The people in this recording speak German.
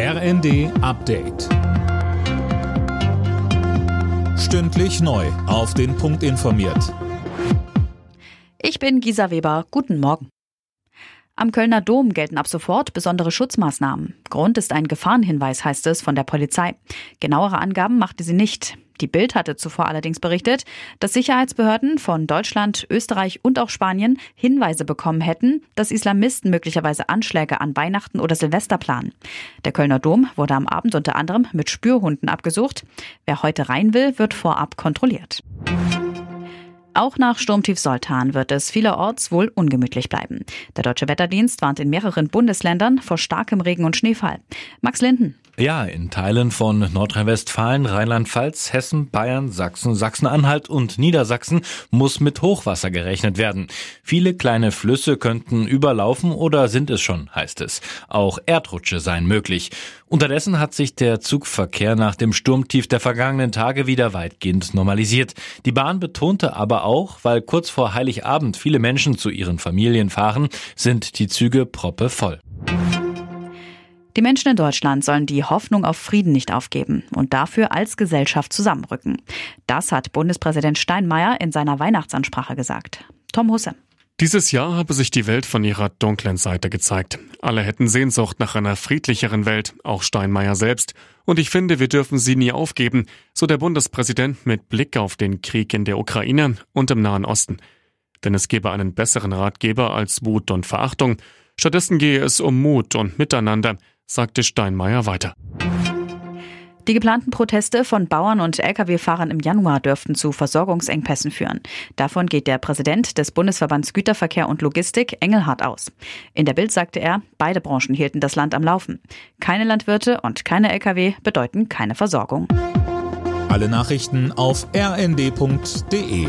RND Update. Stündlich neu. Auf den Punkt informiert. Ich bin Gisa Weber. Guten Morgen. Am Kölner Dom gelten ab sofort besondere Schutzmaßnahmen. Grund ist ein Gefahrenhinweis, heißt es von der Polizei. Genauere Angaben machte sie nicht. Die Bild hatte zuvor allerdings berichtet, dass Sicherheitsbehörden von Deutschland, Österreich und auch Spanien Hinweise bekommen hätten, dass Islamisten möglicherweise Anschläge an Weihnachten oder Silvester planen. Der Kölner Dom wurde am Abend unter anderem mit Spürhunden abgesucht. Wer heute rein will, wird vorab kontrolliert. Auch nach Sturmtief Soltan wird es vielerorts wohl ungemütlich bleiben. Der Deutsche Wetterdienst warnt in mehreren Bundesländern vor starkem Regen und Schneefall. Max Linden. Ja, in Teilen von Nordrhein-Westfalen, Rheinland-Pfalz, Hessen, Bayern, Sachsen, Sachsen-Anhalt und Niedersachsen muss mit Hochwasser gerechnet werden. Viele kleine Flüsse könnten überlaufen oder sind es schon, heißt es. Auch Erdrutsche seien möglich. Unterdessen hat sich der Zugverkehr nach dem Sturmtief der vergangenen Tage wieder weitgehend normalisiert. Die Bahn betonte aber auch, weil kurz vor Heiligabend viele Menschen zu ihren Familien fahren, sind die Züge proppe voll. Die Menschen in Deutschland sollen die Hoffnung auf Frieden nicht aufgeben und dafür als Gesellschaft zusammenrücken. Das hat Bundespräsident Steinmeier in seiner Weihnachtsansprache gesagt. Tom Husse. Dieses Jahr habe sich die Welt von ihrer dunklen Seite gezeigt. Alle hätten Sehnsucht nach einer friedlicheren Welt, auch Steinmeier selbst. Und ich finde, wir dürfen sie nie aufgeben, so der Bundespräsident mit Blick auf den Krieg in der Ukraine und im Nahen Osten. Denn es gebe einen besseren Ratgeber als Wut und Verachtung. Stattdessen gehe es um Mut und Miteinander, sagte Steinmeier weiter. Die geplanten Proteste von Bauern und Lkw-Fahrern im Januar dürften zu Versorgungsengpässen führen. Davon geht der Präsident des Bundesverbands Güterverkehr und Logistik, Engelhardt, aus. In der Bild sagte er, beide Branchen hielten das Land am Laufen. Keine Landwirte und keine Lkw bedeuten keine Versorgung. Alle Nachrichten auf rnd.de